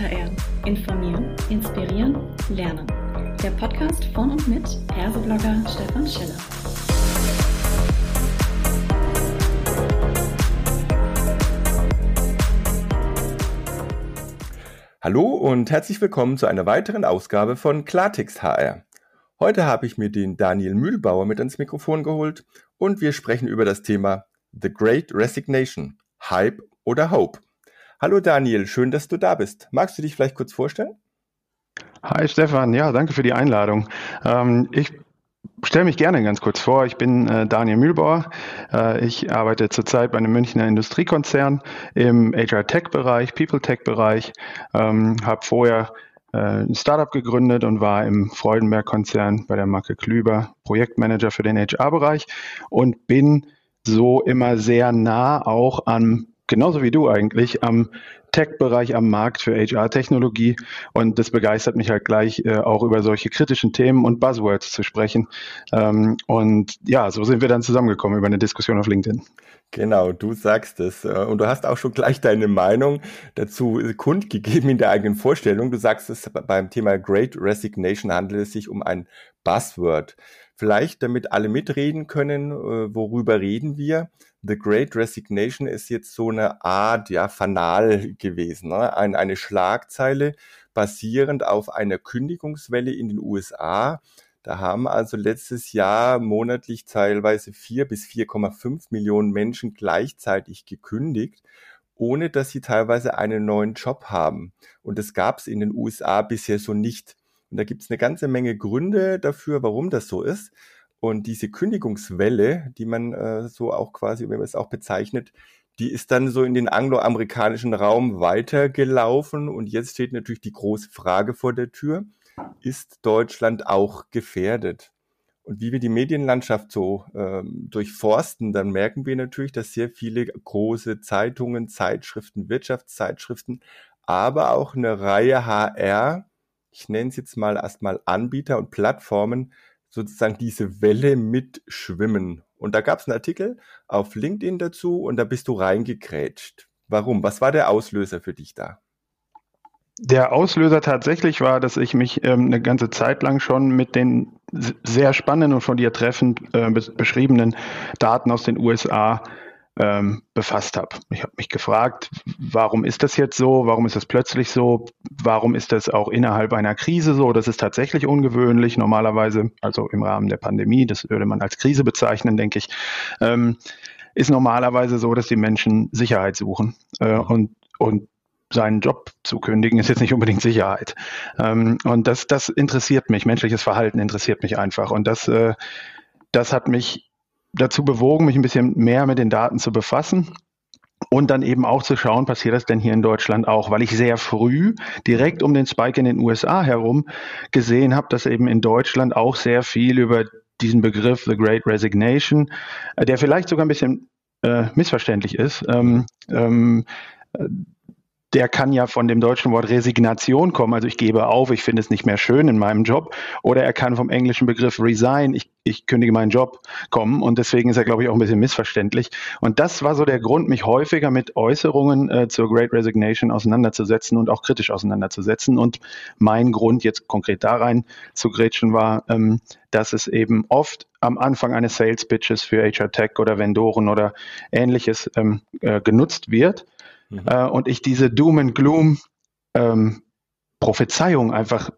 HR. Informieren, inspirieren, lernen. Der Podcast von und mit Herseblogger Stefan Schiller. Hallo und herzlich willkommen zu einer weiteren Ausgabe von Klartext HR. Heute habe ich mir den Daniel Mühlbauer mit ans Mikrofon geholt und wir sprechen über das Thema The Great Resignation, Hype oder Hope. Hallo Daniel, schön, dass du da bist. Magst du dich vielleicht kurz vorstellen? Hi Stefan, ja, danke für die Einladung. Ähm, ich stelle mich gerne ganz kurz vor. Ich bin äh, Daniel Mühlbauer. Äh, ich arbeite zurzeit bei einem Münchner Industriekonzern im HR-Tech-Bereich, People-Tech-Bereich. Ähm, habe vorher äh, ein Startup gegründet und war im Freudenberg-Konzern bei der Marke Klüber Projektmanager für den HR-Bereich und bin so immer sehr nah auch an genauso wie du eigentlich, am Tech-Bereich, am Markt für HR-Technologie. Und das begeistert mich halt gleich, äh, auch über solche kritischen Themen und Buzzwords zu sprechen. Ähm, und ja, so sind wir dann zusammengekommen über eine Diskussion auf LinkedIn. Genau, du sagst es. Äh, und du hast auch schon gleich deine Meinung dazu kundgegeben in der eigenen Vorstellung. Du sagst es beim Thema Great Resignation handelt es sich um ein Buzzword. Vielleicht, damit alle mitreden können, äh, worüber reden wir? The Great Resignation ist jetzt so eine Art, ja, Fanal gewesen, ne? Ein, eine Schlagzeile basierend auf einer Kündigungswelle in den USA. Da haben also letztes Jahr monatlich teilweise vier bis 4,5 Millionen Menschen gleichzeitig gekündigt, ohne dass sie teilweise einen neuen Job haben. Und das gab es in den USA bisher so nicht. Und da gibt es eine ganze Menge Gründe dafür, warum das so ist. Und diese Kündigungswelle, die man äh, so auch quasi, wenn man es auch bezeichnet, die ist dann so in den angloamerikanischen Raum weitergelaufen. Und jetzt steht natürlich die große Frage vor der Tür. Ist Deutschland auch gefährdet? Und wie wir die Medienlandschaft so ähm, durchforsten, dann merken wir natürlich, dass sehr viele große Zeitungen, Zeitschriften, Wirtschaftszeitschriften, aber auch eine Reihe HR ich nenne es jetzt mal erstmal Anbieter und Plattformen, sozusagen diese Welle mitschwimmen. Und da gab es einen Artikel auf LinkedIn dazu und da bist du reingekrätscht. Warum? Was war der Auslöser für dich da? Der Auslöser tatsächlich war, dass ich mich ähm, eine ganze Zeit lang schon mit den sehr spannenden und von dir treffend äh, beschriebenen Daten aus den USA ähm, befasst habe. Ich habe mich gefragt, warum ist das jetzt so? Warum ist das plötzlich so? Warum ist das auch innerhalb einer Krise so? Das ist tatsächlich ungewöhnlich. Normalerweise, also im Rahmen der Pandemie, das würde man als Krise bezeichnen, denke ich, ähm, ist normalerweise so, dass die Menschen Sicherheit suchen äh, und, und seinen Job zu kündigen, ist jetzt nicht unbedingt Sicherheit. Ähm, und das, das interessiert mich. Menschliches Verhalten interessiert mich einfach. Und das, äh, das hat mich dazu bewogen, mich ein bisschen mehr mit den Daten zu befassen. Und dann eben auch zu schauen, passiert das denn hier in Deutschland auch, weil ich sehr früh direkt um den Spike in den USA herum gesehen habe, dass eben in Deutschland auch sehr viel über diesen Begriff The Great Resignation, äh, der vielleicht sogar ein bisschen äh, missverständlich ist, ähm, ähm, der kann ja von dem deutschen Wort Resignation kommen, also ich gebe auf, ich finde es nicht mehr schön in meinem Job, oder er kann vom englischen Begriff resign, ich, ich kündige meinen Job kommen und deswegen ist er, glaube ich, auch ein bisschen missverständlich. Und das war so der Grund, mich häufiger mit Äußerungen äh, zur Great Resignation auseinanderzusetzen und auch kritisch auseinanderzusetzen. Und mein Grund jetzt konkret da rein zu grätschen war, ähm, dass es eben oft am Anfang eines Sales Pitches für HR Tech oder Vendoren oder ähnliches ähm, äh, genutzt wird mhm. äh, und ich diese Doom and Gloom ähm, Prophezeiung einfach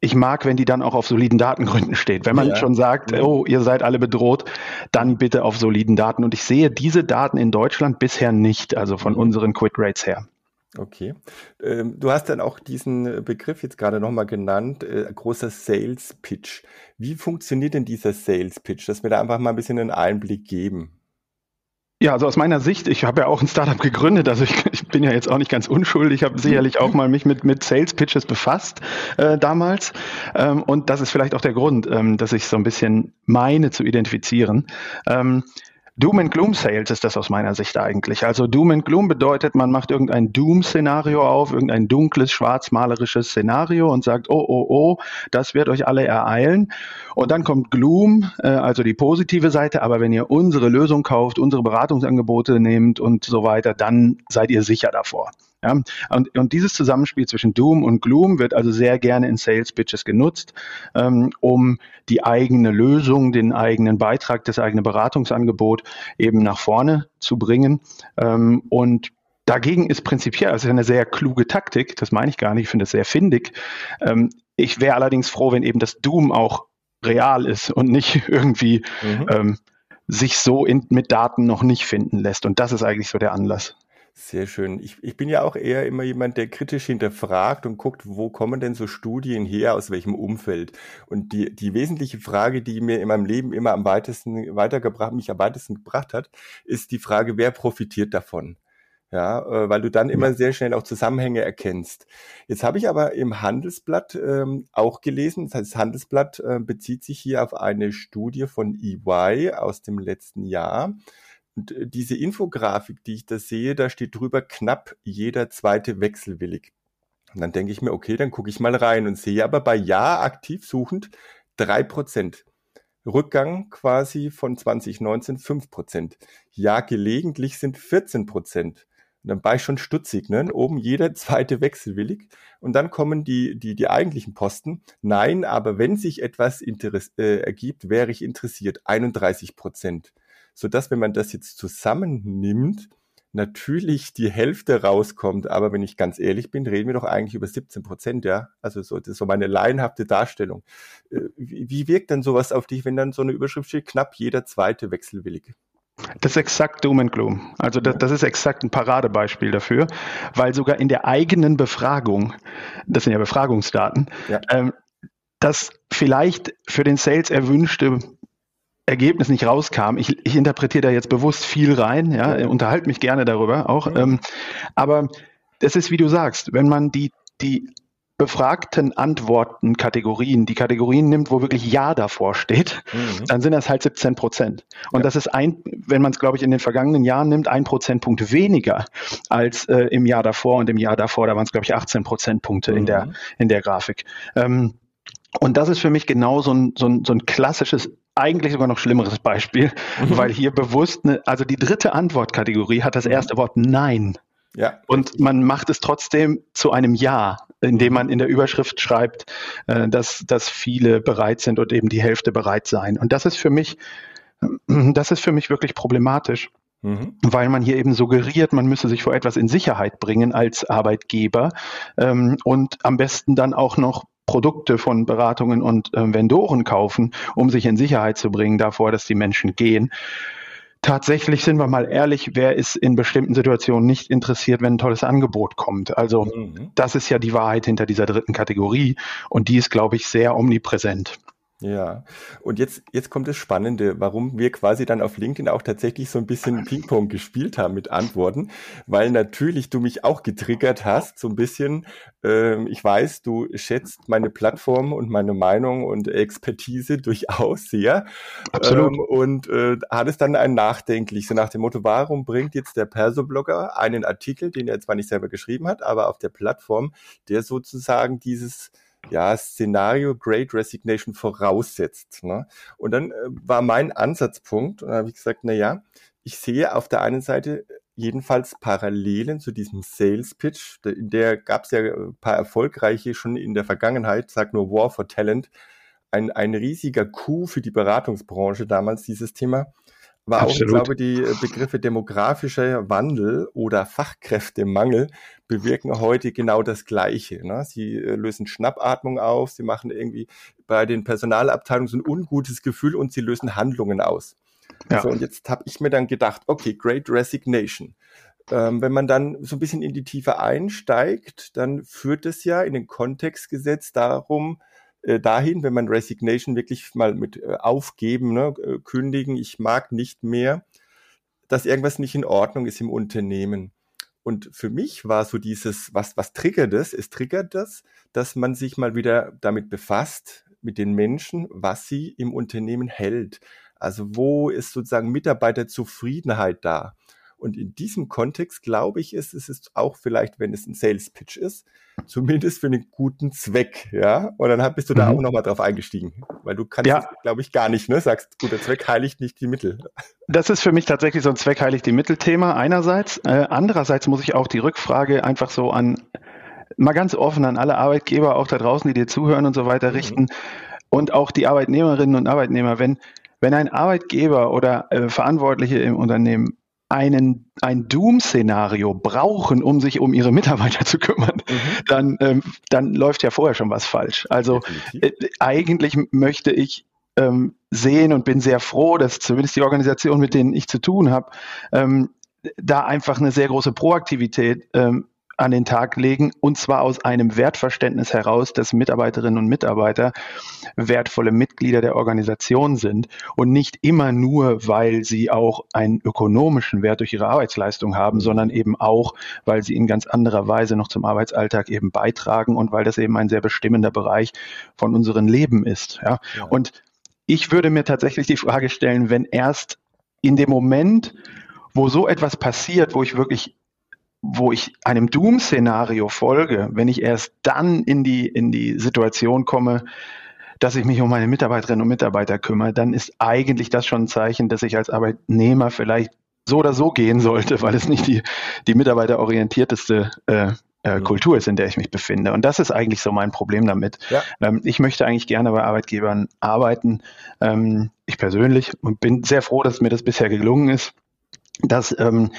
ich mag, wenn die dann auch auf soliden Datengründen steht. Wenn man ja. schon sagt, oh, ihr seid alle bedroht, dann bitte auf soliden Daten. Und ich sehe diese Daten in Deutschland bisher nicht, also von mhm. unseren Quit Rates her. Okay. Ähm, du hast dann auch diesen Begriff jetzt gerade nochmal genannt, äh, großer Sales Pitch. Wie funktioniert denn dieser Sales Pitch, dass wir da einfach mal ein bisschen einen Einblick geben? Ja, also aus meiner Sicht, ich habe ja auch ein Startup gegründet, also ich, ich bin ja jetzt auch nicht ganz unschuldig, ich habe sicherlich auch mal mich mit, mit Sales Pitches befasst äh, damals. Ähm, und das ist vielleicht auch der Grund, ähm, dass ich so ein bisschen meine zu identifizieren. Ähm, Doom and Gloom Sales ist das aus meiner Sicht eigentlich. Also Doom and Gloom bedeutet, man macht irgendein Doom-Szenario auf, irgendein dunkles, schwarzmalerisches Szenario und sagt, oh, oh, oh, das wird euch alle ereilen. Und dann kommt Gloom, äh, also die positive Seite, aber wenn ihr unsere Lösung kauft, unsere Beratungsangebote nehmt und so weiter, dann seid ihr sicher davor. Ja? Und, und dieses Zusammenspiel zwischen Doom und Gloom wird also sehr gerne in Sales Pitches genutzt, ähm, um die eigene Lösung, den eigenen Beitrag, das eigene Beratungsangebot eben nach vorne zu bringen. Ähm, und Dagegen ist prinzipiell, also eine sehr kluge Taktik, das meine ich gar nicht, ich finde es sehr findig. Ähm, ich wäre allerdings froh, wenn eben das Doom auch real ist und nicht irgendwie mhm. ähm, sich so in, mit Daten noch nicht finden lässt. Und das ist eigentlich so der Anlass. Sehr schön. Ich, ich bin ja auch eher immer jemand, der kritisch hinterfragt und guckt, wo kommen denn so Studien her, aus welchem Umfeld. Und die, die wesentliche Frage, die mir in meinem Leben immer am weitesten weitergebracht, mich am weitesten gebracht hat, ist die Frage, wer profitiert davon? ja, äh, weil du dann immer sehr schnell auch Zusammenhänge erkennst. Jetzt habe ich aber im Handelsblatt ähm, auch gelesen, das heißt, das Handelsblatt äh, bezieht sich hier auf eine Studie von EY aus dem letzten Jahr. Und äh, diese Infografik, die ich da sehe, da steht drüber knapp jeder zweite wechselwillig. Und dann denke ich mir, okay, dann gucke ich mal rein und sehe aber bei Ja aktiv suchend drei Prozent. Rückgang quasi von 2019 fünf Prozent. Ja gelegentlich sind 14 Prozent. Und dann war ich schon stutzig, ne? Oben jeder zweite wechselwillig. Und dann kommen die, die, die eigentlichen Posten. Nein, aber wenn sich etwas Interess äh, ergibt, wäre ich interessiert. 31 Prozent. Sodass, wenn man das jetzt zusammennimmt, natürlich die Hälfte rauskommt. Aber wenn ich ganz ehrlich bin, reden wir doch eigentlich über 17 Prozent, ja. Also so, das ist so meine laienhafte Darstellung. Äh, wie, wie wirkt dann sowas auf dich, wenn dann so eine Überschrift steht, knapp jeder zweite wechselwillig? Das ist exakt Doom and Gloom. Also das, das, ist exakt ein Paradebeispiel dafür, weil sogar in der eigenen Befragung, das sind ja Befragungsdaten, ja. Ähm, das vielleicht für den Sales erwünschte Ergebnis nicht rauskam. Ich, ich interpretiere da jetzt bewusst viel rein, ja, ja. unterhalte mich gerne darüber auch. Ja. Ähm, aber das ist, wie du sagst, wenn man die, die befragten Antworten-Kategorien, die Kategorien nimmt, wo wirklich Ja davor steht, mhm. dann sind das halt 17 Prozent. Und ja. das ist ein, wenn man es, glaube ich, in den vergangenen Jahren nimmt, ein Prozentpunkt weniger als äh, im Jahr davor und im Jahr davor, da waren es, glaube ich, 18 Prozentpunkte mhm. in, der, in der Grafik. Ähm, und das ist für mich genau so ein, so ein, so ein klassisches, eigentlich sogar noch schlimmeres Beispiel, mhm. weil hier bewusst, eine, also die dritte Antwortkategorie hat das erste Wort Nein. Ja. Und man macht es trotzdem zu einem Ja, indem man in der Überschrift schreibt, äh, dass, dass viele bereit sind und eben die Hälfte bereit sein. Und das ist für mich, das ist für mich wirklich problematisch. Mhm. Weil man hier eben suggeriert, man müsse sich vor etwas in Sicherheit bringen als Arbeitgeber ähm, und am besten dann auch noch Produkte von Beratungen und äh, Vendoren kaufen, um sich in Sicherheit zu bringen davor, dass die Menschen gehen tatsächlich sind wir mal ehrlich, wer ist in bestimmten Situationen nicht interessiert, wenn ein tolles Angebot kommt? Also mhm. das ist ja die Wahrheit hinter dieser dritten Kategorie und die ist, glaube ich, sehr omnipräsent. Ja, und jetzt, jetzt kommt das Spannende, warum wir quasi dann auf LinkedIn auch tatsächlich so ein bisschen Ping-Pong gespielt haben mit Antworten, weil natürlich du mich auch getriggert hast, so ein bisschen. Ähm, ich weiß, du schätzt meine Plattform und meine Meinung und Expertise durchaus sehr. Absolut. Ähm, und äh, hattest dann ein nachdenklich, so nach dem Motto, warum bringt jetzt der Perso-Blogger einen Artikel, den er zwar nicht selber geschrieben hat, aber auf der Plattform, der sozusagen dieses ja, Szenario Great Resignation voraussetzt. Ne? Und dann äh, war mein Ansatzpunkt, und da habe ich gesagt, na ja, ich sehe auf der einen Seite jedenfalls Parallelen zu diesem Sales Pitch. In der gab es ja ein paar erfolgreiche schon in der Vergangenheit, sag nur War for Talent, ein, ein riesiger Coup für die Beratungsbranche damals, dieses Thema war Absolut. auch, ich glaube, die äh, Begriffe demografischer Wandel oder Fachkräftemangel bewirken heute genau das Gleiche. Ne? Sie äh, lösen Schnappatmung auf, sie machen irgendwie bei den Personalabteilungen so ein ungutes Gefühl und sie lösen Handlungen aus. Ja. So, und jetzt habe ich mir dann gedacht, okay, Great Resignation. Ähm, wenn man dann so ein bisschen in die Tiefe einsteigt, dann führt es ja in den Kontext gesetzt darum, äh, dahin, wenn man Resignation wirklich mal mit äh, aufgeben, ne, äh, kündigen, ich mag nicht mehr, dass irgendwas nicht in Ordnung ist im Unternehmen. Und für mich war so dieses, was, was triggert das? Es triggert das, dass man sich mal wieder damit befasst, mit den Menschen, was sie im Unternehmen hält. Also wo ist sozusagen Mitarbeiterzufriedenheit da? Und in diesem Kontext glaube ich, ist es ist auch vielleicht, wenn es ein Sales Pitch ist, zumindest für einen guten Zweck, ja. Und dann bist du da mhm. auch nochmal drauf eingestiegen, weil du kannst, ja. glaube ich, gar nicht, ne? Sagst, guter Zweck heiligt nicht die Mittel. Das ist für mich tatsächlich so ein Zweck heiligt die Mittel-Thema einerseits. Äh, andererseits muss ich auch die Rückfrage einfach so an mal ganz offen an alle Arbeitgeber, auch da draußen, die dir zuhören und so weiter mhm. richten und auch die Arbeitnehmerinnen und Arbeitnehmer, wenn wenn ein Arbeitgeber oder äh, Verantwortliche im Unternehmen einen, ein Doom-Szenario brauchen, um sich um ihre Mitarbeiter zu kümmern, mhm. dann, ähm, dann läuft ja vorher schon was falsch. Also äh, eigentlich möchte ich ähm, sehen und bin sehr froh, dass zumindest die Organisation, mit denen ich zu tun habe, ähm, da einfach eine sehr große Proaktivität ähm, an den Tag legen, und zwar aus einem Wertverständnis heraus, dass Mitarbeiterinnen und Mitarbeiter wertvolle Mitglieder der Organisation sind und nicht immer nur, weil sie auch einen ökonomischen Wert durch ihre Arbeitsleistung haben, sondern eben auch, weil sie in ganz anderer Weise noch zum Arbeitsalltag eben beitragen und weil das eben ein sehr bestimmender Bereich von unserem Leben ist. Ja? ja. Und ich würde mir tatsächlich die Frage stellen, wenn erst in dem Moment, wo so etwas passiert, wo ich wirklich wo ich einem Doom-Szenario folge, wenn ich erst dann in die, in die Situation komme, dass ich mich um meine Mitarbeiterinnen und Mitarbeiter kümmere, dann ist eigentlich das schon ein Zeichen, dass ich als Arbeitnehmer vielleicht so oder so gehen sollte, weil es nicht die, die mitarbeiterorientierteste äh, äh, mhm. Kultur ist, in der ich mich befinde. Und das ist eigentlich so mein Problem damit. Ja. Ähm, ich möchte eigentlich gerne bei Arbeitgebern arbeiten. Ähm, ich persönlich und bin sehr froh, dass mir das bisher gelungen ist, dass ähm,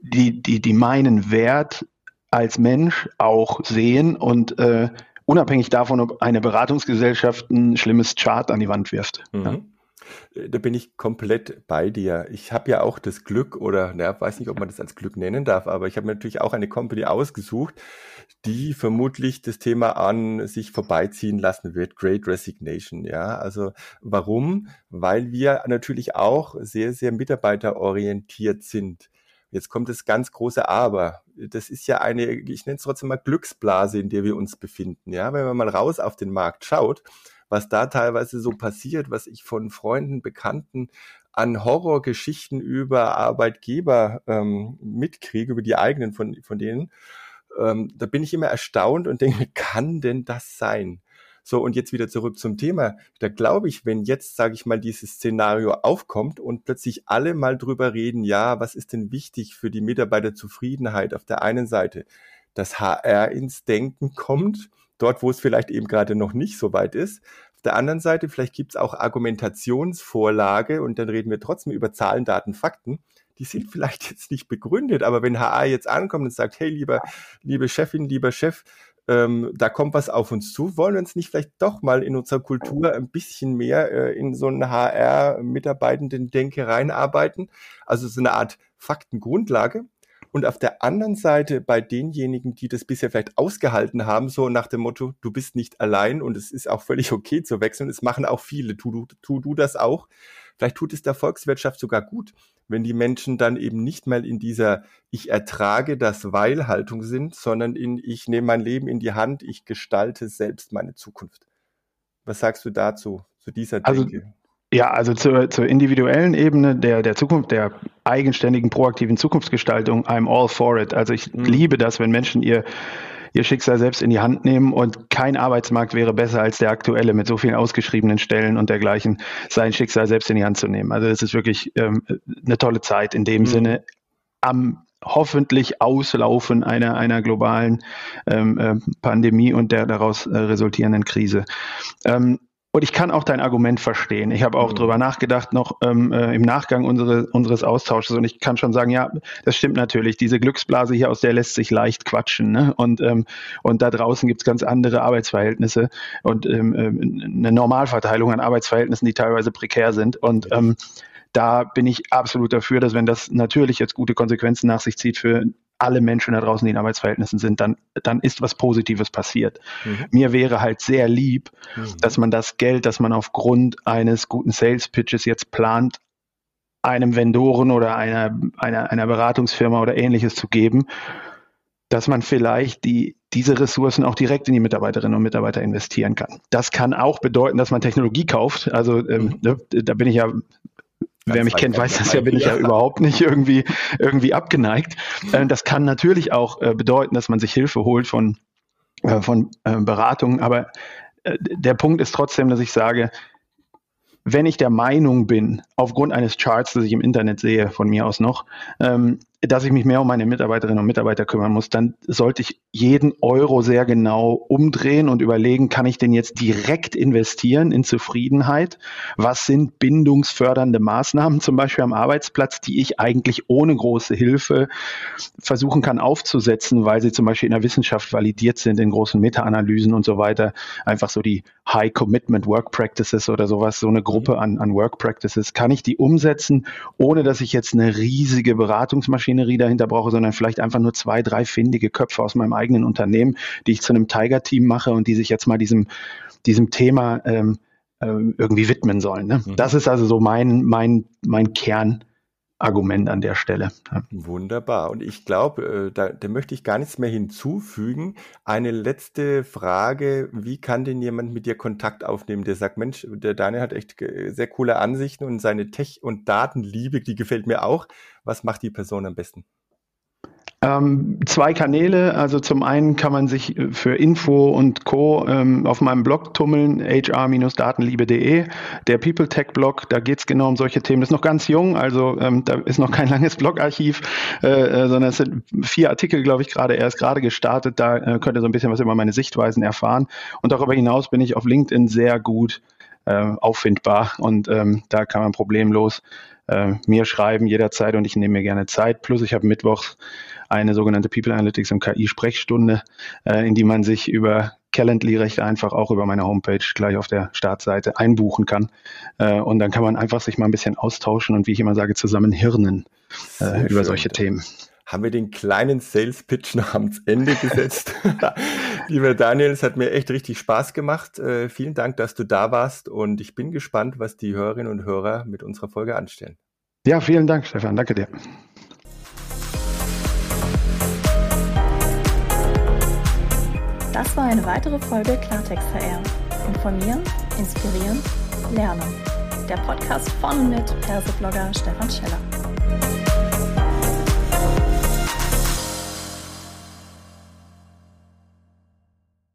die, die, die meinen Wert als Mensch auch sehen und äh, unabhängig davon, ob eine Beratungsgesellschaft ein schlimmes Chart an die Wand wirft. Mhm. Ja. Da bin ich komplett bei dir. Ich habe ja auch das Glück, oder na, weiß nicht, ob man das als Glück nennen darf, aber ich habe mir natürlich auch eine Company ausgesucht, die vermutlich das Thema an sich vorbeiziehen lassen wird. Great Resignation. Ja, also warum? Weil wir natürlich auch sehr, sehr mitarbeiterorientiert sind. Jetzt kommt das ganz große Aber. Das ist ja eine, ich nenne es trotzdem mal Glücksblase, in der wir uns befinden. Ja, wenn man mal raus auf den Markt schaut, was da teilweise so passiert, was ich von Freunden, Bekannten an Horrorgeschichten über Arbeitgeber ähm, mitkriege, über die eigenen von, von denen, ähm, da bin ich immer erstaunt und denke, kann denn das sein? So, und jetzt wieder zurück zum Thema. Da glaube ich, wenn jetzt, sage ich mal, dieses Szenario aufkommt und plötzlich alle mal drüber reden, ja, was ist denn wichtig für die Mitarbeiterzufriedenheit auf der einen Seite, dass HR ins Denken kommt, dort, wo es vielleicht eben gerade noch nicht so weit ist. Auf der anderen Seite, vielleicht gibt es auch Argumentationsvorlage und dann reden wir trotzdem über Zahlen, Daten, Fakten die sind vielleicht jetzt nicht begründet, aber wenn HR jetzt ankommt und sagt, hey, lieber, liebe Chefin, lieber Chef, ähm, da kommt was auf uns zu. Wollen wir uns nicht vielleicht doch mal in unserer Kultur ein bisschen mehr äh, in so einen HR-Mitarbeitenden-Denke reinarbeiten? Also so eine Art Faktengrundlage. Und auf der anderen Seite bei denjenigen, die das bisher vielleicht ausgehalten haben, so nach dem Motto, du bist nicht allein und es ist auch völlig okay zu wechseln. Es machen auch viele. Tu du, tu du das auch. Vielleicht tut es der Volkswirtschaft sogar gut, wenn die Menschen dann eben nicht mal in dieser Ich ertrage das Weil-Haltung sind, sondern in Ich nehme mein Leben in die Hand, ich gestalte selbst meine Zukunft. Was sagst du dazu, zu dieser also, Denke? Ja, also zur, zur individuellen Ebene der, der Zukunft, der eigenständigen, proaktiven Zukunftsgestaltung, I'm all for it. Also ich mhm. liebe das, wenn Menschen ihr ihr Schicksal selbst in die Hand nehmen und kein Arbeitsmarkt wäre besser als der aktuelle mit so vielen ausgeschriebenen Stellen und dergleichen, sein Schicksal selbst in die Hand zu nehmen. Also das ist wirklich ähm, eine tolle Zeit in dem mhm. Sinne am hoffentlich Auslaufen einer, einer globalen ähm, äh, Pandemie und der daraus äh, resultierenden Krise. Ähm, und ich kann auch dein Argument verstehen. Ich habe auch mhm. drüber nachgedacht, noch ähm, äh, im Nachgang unsere, unseres Austausches. Und ich kann schon sagen, ja, das stimmt natürlich. Diese Glücksblase hier, aus der lässt sich leicht quatschen. Ne? Und, ähm, und da draußen gibt's ganz andere Arbeitsverhältnisse und ähm, äh, eine Normalverteilung an Arbeitsverhältnissen, die teilweise prekär sind. Und ähm, da bin ich absolut dafür, dass wenn das natürlich jetzt gute Konsequenzen nach sich zieht für alle Menschen da draußen, die in Arbeitsverhältnissen sind, dann, dann ist was Positives passiert. Mhm. Mir wäre halt sehr lieb, mhm. dass man das Geld, das man aufgrund eines guten Sales Pitches jetzt plant, einem Vendoren oder einer, einer, einer Beratungsfirma oder ähnliches zu geben, dass man vielleicht die, diese Ressourcen auch direkt in die Mitarbeiterinnen und Mitarbeiter investieren kann. Das kann auch bedeuten, dass man Technologie kauft. Also ähm, mhm. ne, da bin ich ja wer mich kennt, weiß das ja, bin ich ja überhaupt nicht irgendwie, irgendwie abgeneigt. Äh, das kann natürlich auch äh, bedeuten, dass man sich Hilfe holt von, äh, von Beratungen, aber der Punkt ist trotzdem, dass ich sage, wenn ich der Meinung bin, aufgrund eines Charts, das ich im Internet sehe, von mir aus noch, ähm, dass ich mich mehr um meine Mitarbeiterinnen und Mitarbeiter kümmern muss, dann sollte ich jeden Euro sehr genau umdrehen und überlegen, kann ich den jetzt direkt investieren in Zufriedenheit? Was sind bindungsfördernde Maßnahmen zum Beispiel am Arbeitsplatz, die ich eigentlich ohne große Hilfe versuchen kann aufzusetzen, weil sie zum Beispiel in der Wissenschaft validiert sind, in großen Meta-Analysen und so weiter. Einfach so die High Commitment Work Practices oder sowas, so eine Gruppe an, an Work Practices. Kann ich die umsetzen, ohne dass ich jetzt eine riesige Beratungsmaschine Maschinerie dahinter brauche, sondern vielleicht einfach nur zwei, drei findige Köpfe aus meinem eigenen Unternehmen, die ich zu einem Tiger-Team mache und die sich jetzt mal diesem, diesem Thema ähm, äh, irgendwie widmen sollen. Ne? Mhm. Das ist also so mein, mein, mein Kern. Argument an der Stelle. Wunderbar. Und ich glaube, äh, da, da möchte ich gar nichts mehr hinzufügen. Eine letzte Frage. Wie kann denn jemand mit dir Kontakt aufnehmen, der sagt, Mensch, der Daniel hat echt sehr coole Ansichten und seine Tech- und Datenliebe, die gefällt mir auch. Was macht die Person am besten? Ähm, zwei Kanäle. Also zum einen kann man sich für Info und Co. Ähm, auf meinem Blog tummeln, hr-datenliebe.de. Der People Tech Blog, da geht es genau um solche Themen. Das ist noch ganz jung, also ähm, da ist noch kein langes Blogarchiv, äh, äh, sondern es sind vier Artikel, glaube ich, gerade erst gerade gestartet. Da äh, könnt ihr so ein bisschen was über meine Sichtweisen erfahren. Und darüber hinaus bin ich auf LinkedIn sehr gut äh, auffindbar und ähm, da kann man problemlos äh, mir schreiben jederzeit und ich nehme mir gerne Zeit. Plus ich habe mittwochs eine sogenannte People Analytics und KI-Sprechstunde, äh, in die man sich über Calendly recht einfach auch über meine Homepage gleich auf der Startseite einbuchen kann. Äh, und dann kann man einfach sich mal ein bisschen austauschen und wie ich immer sage, zusammen hirnen äh, über solche Themen haben wir den kleinen Sales Pitch noch am Ende gesetzt. Lieber Daniel, es hat mir echt richtig Spaß gemacht. Äh, vielen Dank, dass du da warst und ich bin gespannt, was die Hörerinnen und Hörer mit unserer Folge anstellen. Ja, vielen Dank, Stefan. Danke dir. Das war eine weitere Folge Klartext HR. Informieren, inspirieren, lernen. Der Podcast von und mit Perseblogger Stefan Scheller.